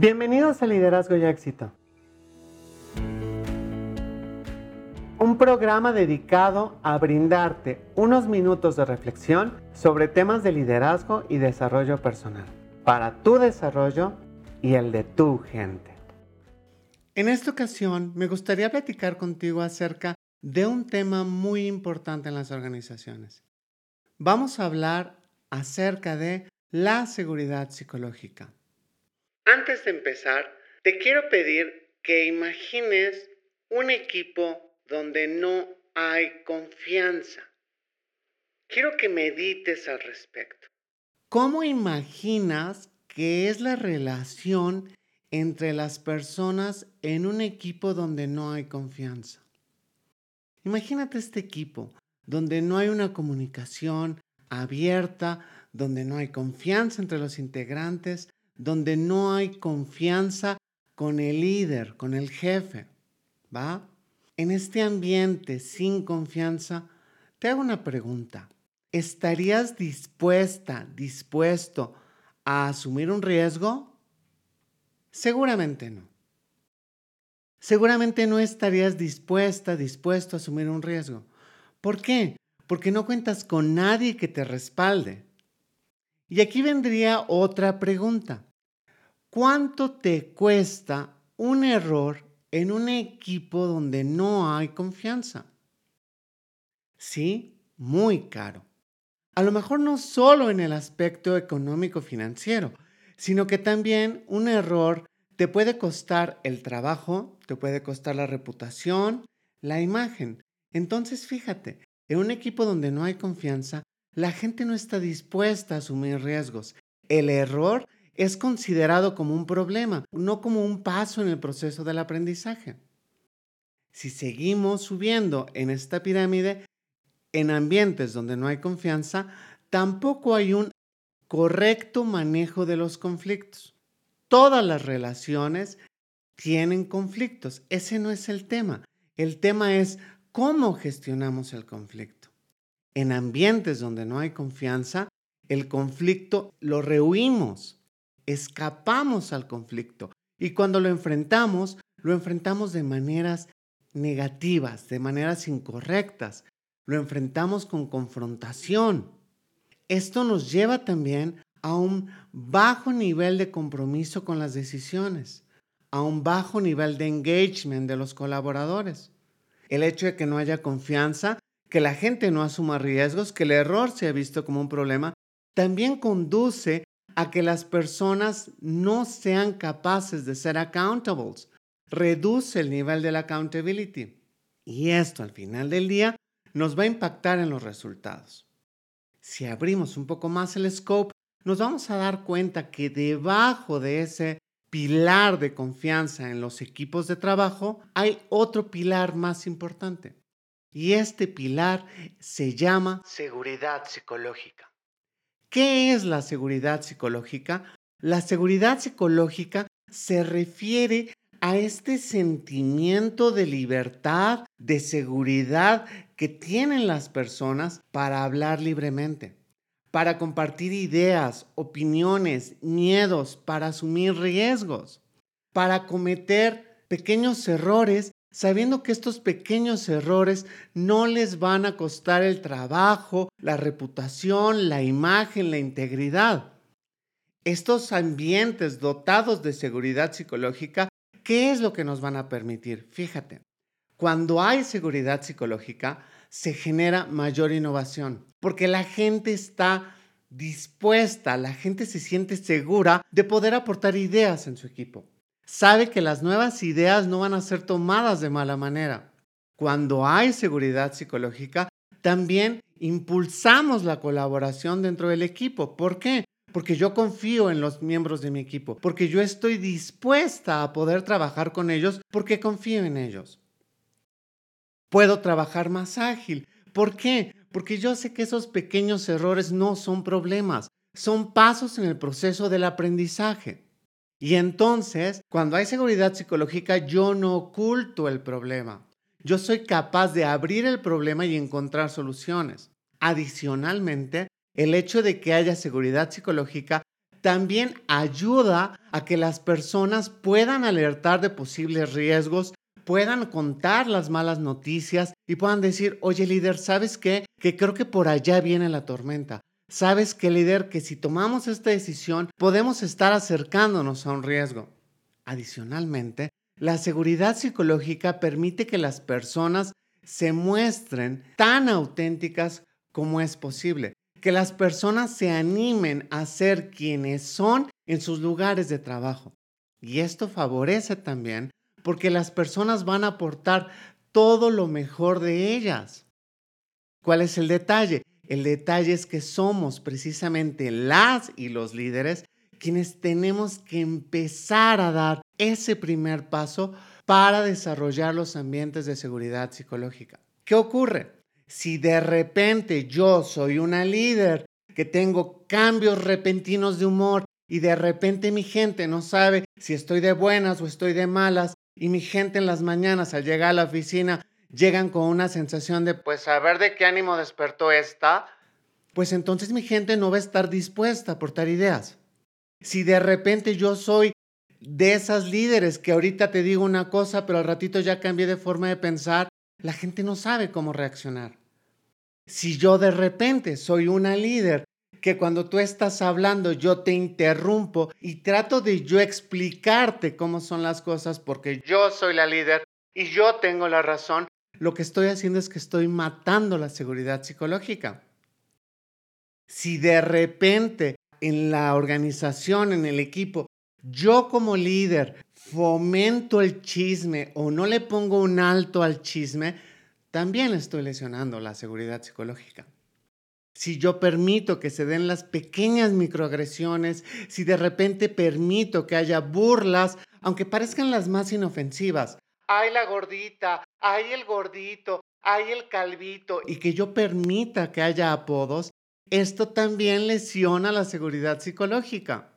Bienvenidos a Liderazgo y Éxito. Un programa dedicado a brindarte unos minutos de reflexión sobre temas de liderazgo y desarrollo personal, para tu desarrollo y el de tu gente. En esta ocasión me gustaría platicar contigo acerca de un tema muy importante en las organizaciones. Vamos a hablar acerca de la seguridad psicológica. Antes de empezar, te quiero pedir que imagines un equipo donde no hay confianza. Quiero que medites al respecto. ¿Cómo imaginas que es la relación entre las personas en un equipo donde no hay confianza? Imagínate este equipo donde no hay una comunicación abierta, donde no hay confianza entre los integrantes, donde no hay confianza con el líder, con el jefe, ¿va? En este ambiente sin confianza, te hago una pregunta. ¿Estarías dispuesta, dispuesto a asumir un riesgo? Seguramente no. Seguramente no estarías dispuesta, dispuesto a asumir un riesgo. ¿Por qué? Porque no cuentas con nadie que te respalde. Y aquí vendría otra pregunta. ¿Cuánto te cuesta un error en un equipo donde no hay confianza? Sí, muy caro. A lo mejor no solo en el aspecto económico financiero, sino que también un error te puede costar el trabajo, te puede costar la reputación, la imagen. Entonces, fíjate, en un equipo donde no hay confianza, la gente no está dispuesta a asumir riesgos. El error es considerado como un problema, no como un paso en el proceso del aprendizaje. Si seguimos subiendo en esta pirámide, en ambientes donde no hay confianza, tampoco hay un correcto manejo de los conflictos. Todas las relaciones tienen conflictos. Ese no es el tema. El tema es cómo gestionamos el conflicto. En ambientes donde no hay confianza, el conflicto lo rehuimos escapamos al conflicto. Y cuando lo enfrentamos, lo enfrentamos de maneras negativas, de maneras incorrectas. Lo enfrentamos con confrontación. Esto nos lleva también a un bajo nivel de compromiso con las decisiones, a un bajo nivel de engagement de los colaboradores. El hecho de que no haya confianza, que la gente no asuma riesgos, que el error sea visto como un problema, también conduce a que las personas no sean capaces de ser accountables. Reduce el nivel de accountability. Y esto al final del día nos va a impactar en los resultados. Si abrimos un poco más el scope, nos vamos a dar cuenta que debajo de ese pilar de confianza en los equipos de trabajo hay otro pilar más importante. Y este pilar se llama seguridad psicológica. ¿Qué es la seguridad psicológica? La seguridad psicológica se refiere a este sentimiento de libertad, de seguridad que tienen las personas para hablar libremente, para compartir ideas, opiniones, miedos, para asumir riesgos, para cometer pequeños errores sabiendo que estos pequeños errores no les van a costar el trabajo, la reputación, la imagen, la integridad. Estos ambientes dotados de seguridad psicológica, ¿qué es lo que nos van a permitir? Fíjate, cuando hay seguridad psicológica, se genera mayor innovación, porque la gente está dispuesta, la gente se siente segura de poder aportar ideas en su equipo sabe que las nuevas ideas no van a ser tomadas de mala manera. Cuando hay seguridad psicológica, también impulsamos la colaboración dentro del equipo. ¿Por qué? Porque yo confío en los miembros de mi equipo, porque yo estoy dispuesta a poder trabajar con ellos porque confío en ellos. Puedo trabajar más ágil. ¿Por qué? Porque yo sé que esos pequeños errores no son problemas, son pasos en el proceso del aprendizaje. Y entonces, cuando hay seguridad psicológica, yo no oculto el problema. Yo soy capaz de abrir el problema y encontrar soluciones. Adicionalmente, el hecho de que haya seguridad psicológica también ayuda a que las personas puedan alertar de posibles riesgos, puedan contar las malas noticias y puedan decir, oye líder, ¿sabes qué? Que creo que por allá viene la tormenta. ¿Sabes qué líder? Que si tomamos esta decisión podemos estar acercándonos a un riesgo. Adicionalmente, la seguridad psicológica permite que las personas se muestren tan auténticas como es posible que las personas se animen a ser quienes son en sus lugares de trabajo. Y esto favorece también porque las personas van a aportar todo lo mejor de ellas. ¿Cuál es el detalle? El detalle es que somos precisamente las y los líderes quienes tenemos que empezar a dar ese primer paso para desarrollar los ambientes de seguridad psicológica. ¿Qué ocurre? Si de repente yo soy una líder que tengo cambios repentinos de humor y de repente mi gente no sabe si estoy de buenas o estoy de malas y mi gente en las mañanas al llegar a la oficina llegan con una sensación de pues a ver de qué ánimo despertó esta, pues entonces mi gente no va a estar dispuesta a aportar ideas. Si de repente yo soy de esas líderes que ahorita te digo una cosa, pero al ratito ya cambié de forma de pensar, la gente no sabe cómo reaccionar. Si yo de repente soy una líder que cuando tú estás hablando yo te interrumpo y trato de yo explicarte cómo son las cosas porque yo soy la líder y yo tengo la razón, lo que estoy haciendo es que estoy matando la seguridad psicológica. Si de repente en la organización, en el equipo, yo como líder fomento el chisme o no le pongo un alto al chisme, también estoy lesionando la seguridad psicológica. Si yo permito que se den las pequeñas microagresiones, si de repente permito que haya burlas, aunque parezcan las más inofensivas, hay la gordita, hay el gordito, hay el calvito, y que yo permita que haya apodos, esto también lesiona la seguridad psicológica.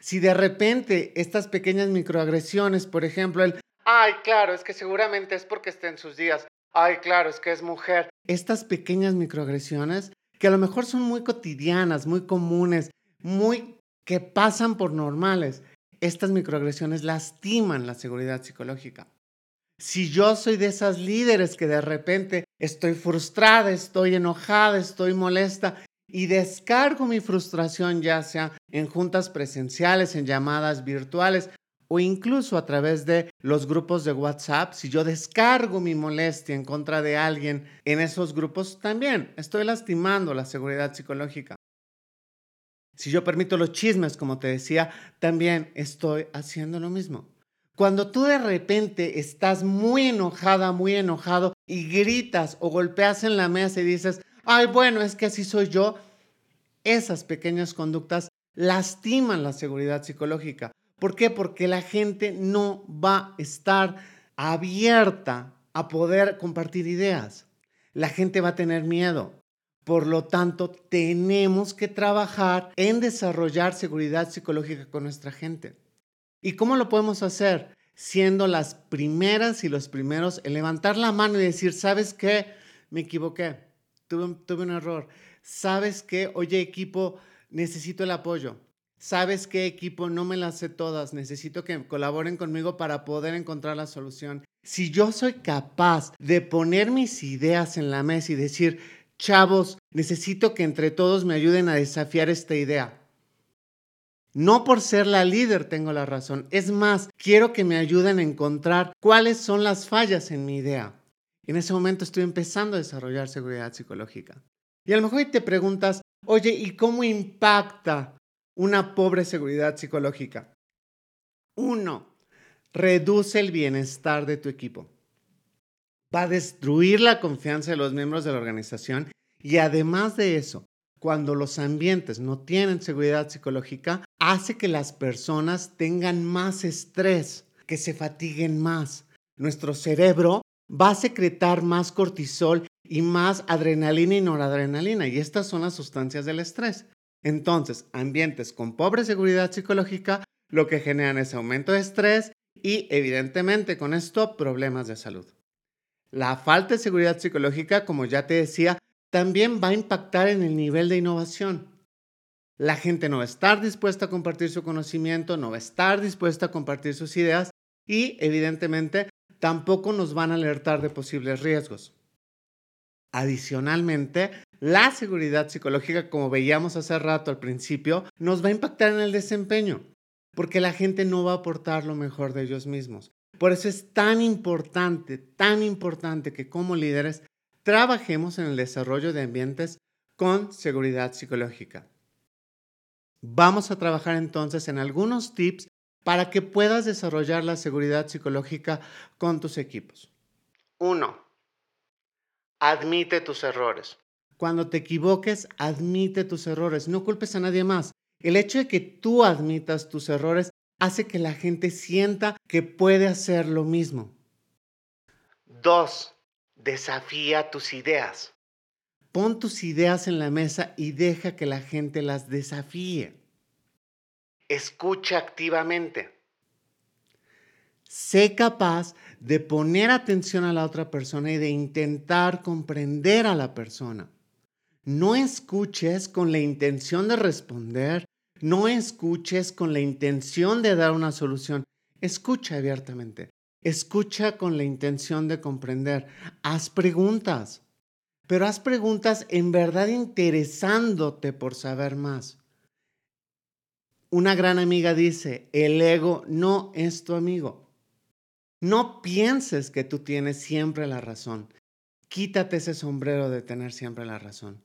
Si de repente estas pequeñas microagresiones, por ejemplo, el, ay, claro, es que seguramente es porque está en sus días, ay, claro, es que es mujer. Estas pequeñas microagresiones, que a lo mejor son muy cotidianas, muy comunes, muy que pasan por normales, estas microagresiones lastiman la seguridad psicológica. Si yo soy de esas líderes que de repente estoy frustrada, estoy enojada, estoy molesta y descargo mi frustración ya sea en juntas presenciales, en llamadas virtuales o incluso a través de los grupos de WhatsApp, si yo descargo mi molestia en contra de alguien en esos grupos, también estoy lastimando la seguridad psicológica. Si yo permito los chismes, como te decía, también estoy haciendo lo mismo. Cuando tú de repente estás muy enojada, muy enojado y gritas o golpeas en la mesa y dices, ay, bueno, es que así soy yo, esas pequeñas conductas lastiman la seguridad psicológica. ¿Por qué? Porque la gente no va a estar abierta a poder compartir ideas. La gente va a tener miedo. Por lo tanto, tenemos que trabajar en desarrollar seguridad psicológica con nuestra gente. ¿Y cómo lo podemos hacer? Siendo las primeras y los primeros en levantar la mano y decir, ¿sabes qué? Me equivoqué, tuve, tuve un error. ¿Sabes qué? Oye, equipo, necesito el apoyo. ¿Sabes qué equipo? No me las sé todas. Necesito que colaboren conmigo para poder encontrar la solución. Si yo soy capaz de poner mis ideas en la mesa y decir, chavos, necesito que entre todos me ayuden a desafiar esta idea. No por ser la líder tengo la razón. Es más, quiero que me ayuden a encontrar cuáles son las fallas en mi idea. En ese momento estoy empezando a desarrollar seguridad psicológica. Y a lo mejor te preguntas, oye, ¿y cómo impacta una pobre seguridad psicológica. Uno, reduce el bienestar de tu equipo. Va a destruir la confianza de los miembros de la organización y además de eso, cuando los ambientes no tienen seguridad psicológica, hace que las personas tengan más estrés, que se fatiguen más. Nuestro cerebro va a secretar más cortisol y más adrenalina y noradrenalina, y estas son las sustancias del estrés. Entonces, ambientes con pobre seguridad psicológica lo que generan es aumento de estrés y evidentemente con esto problemas de salud. La falta de seguridad psicológica, como ya te decía, también va a impactar en el nivel de innovación. La gente no va a estar dispuesta a compartir su conocimiento, no va a estar dispuesta a compartir sus ideas y evidentemente tampoco nos van a alertar de posibles riesgos. Adicionalmente, la seguridad psicológica, como veíamos hace rato al principio, nos va a impactar en el desempeño, porque la gente no va a aportar lo mejor de ellos mismos. Por eso es tan importante, tan importante que como líderes trabajemos en el desarrollo de ambientes con seguridad psicológica. Vamos a trabajar entonces en algunos tips para que puedas desarrollar la seguridad psicológica con tus equipos. 1. Admite tus errores. Cuando te equivoques, admite tus errores. No culpes a nadie más. El hecho de que tú admitas tus errores hace que la gente sienta que puede hacer lo mismo. 2. Desafía tus ideas. Pon tus ideas en la mesa y deja que la gente las desafíe. Escucha activamente. Sé capaz de poner atención a la otra persona y de intentar comprender a la persona. No escuches con la intención de responder, no escuches con la intención de dar una solución. Escucha abiertamente. Escucha con la intención de comprender. Haz preguntas, pero haz preguntas en verdad interesándote por saber más. Una gran amiga dice, el ego no es tu amigo. No pienses que tú tienes siempre la razón. Quítate ese sombrero de tener siempre la razón.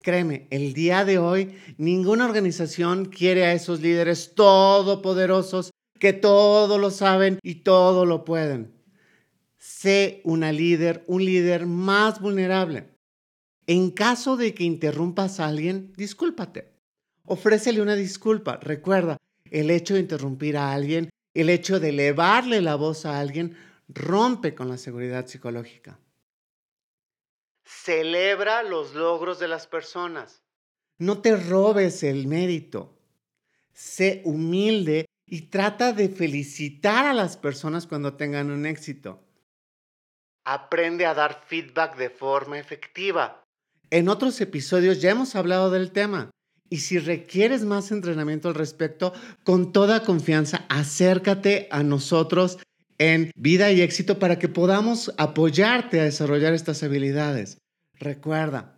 Créeme, el día de hoy ninguna organización quiere a esos líderes todopoderosos que todo lo saben y todo lo pueden. Sé una líder, un líder más vulnerable. En caso de que interrumpas a alguien, discúlpate. Ofrécele una disculpa. Recuerda, el hecho de interrumpir a alguien, el hecho de elevarle la voz a alguien, rompe con la seguridad psicológica. Celebra los logros de las personas. No te robes el mérito. Sé humilde y trata de felicitar a las personas cuando tengan un éxito. Aprende a dar feedback de forma efectiva. En otros episodios ya hemos hablado del tema. Y si requieres más entrenamiento al respecto, con toda confianza, acércate a nosotros en vida y éxito para que podamos apoyarte a desarrollar estas habilidades. Recuerda,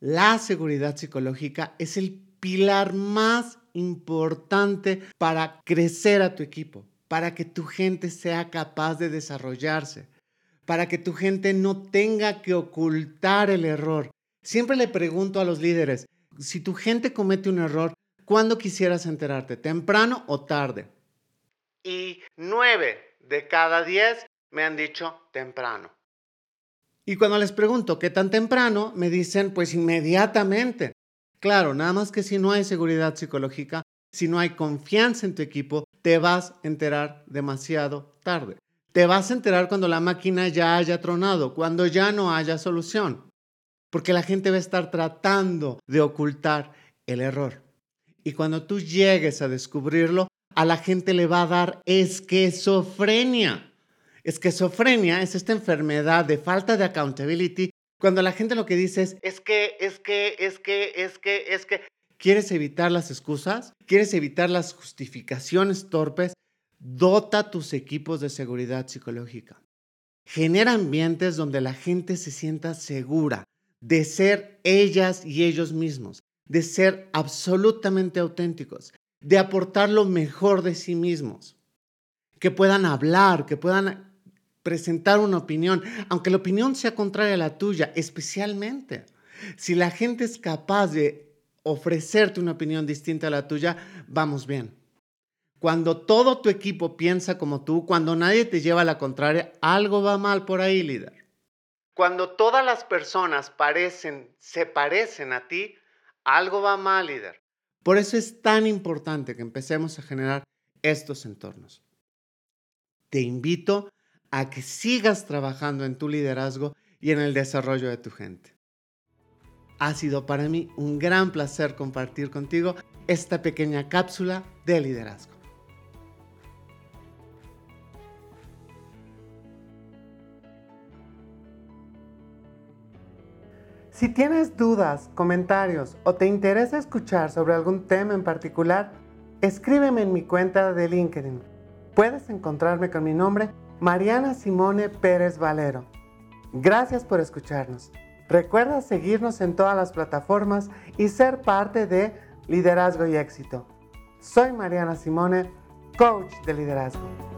la seguridad psicológica es el pilar más importante para crecer a tu equipo, para que tu gente sea capaz de desarrollarse, para que tu gente no tenga que ocultar el error. Siempre le pregunto a los líderes, si tu gente comete un error, ¿cuándo quisieras enterarte? ¿Temprano o tarde? Y nueve de cada diez me han dicho temprano. Y cuando les pregunto qué tan temprano, me dicen pues inmediatamente. Claro, nada más que si no hay seguridad psicológica, si no hay confianza en tu equipo, te vas a enterar demasiado tarde. Te vas a enterar cuando la máquina ya haya tronado, cuando ya no haya solución porque la gente va a estar tratando de ocultar el error. Y cuando tú llegues a descubrirlo, a la gente le va a dar esquizofrenia. Esquizofrenia es esta enfermedad de falta de accountability, cuando la gente lo que dice es, es que, es que, es que, es que, es que. ¿Quieres evitar las excusas? ¿Quieres evitar las justificaciones torpes? Dota tus equipos de seguridad psicológica. Genera ambientes donde la gente se sienta segura, de ser ellas y ellos mismos, de ser absolutamente auténticos, de aportar lo mejor de sí mismos, que puedan hablar, que puedan presentar una opinión, aunque la opinión sea contraria a la tuya, especialmente si la gente es capaz de ofrecerte una opinión distinta a la tuya, vamos bien. Cuando todo tu equipo piensa como tú, cuando nadie te lleva a la contraria, algo va mal por ahí, líder. Cuando todas las personas parecen, se parecen a ti, algo va mal, líder. Por eso es tan importante que empecemos a generar estos entornos. Te invito a que sigas trabajando en tu liderazgo y en el desarrollo de tu gente. Ha sido para mí un gran placer compartir contigo esta pequeña cápsula de liderazgo. Si tienes dudas, comentarios o te interesa escuchar sobre algún tema en particular, escríbeme en mi cuenta de LinkedIn. Puedes encontrarme con mi nombre, Mariana Simone Pérez Valero. Gracias por escucharnos. Recuerda seguirnos en todas las plataformas y ser parte de Liderazgo y Éxito. Soy Mariana Simone, coach de liderazgo.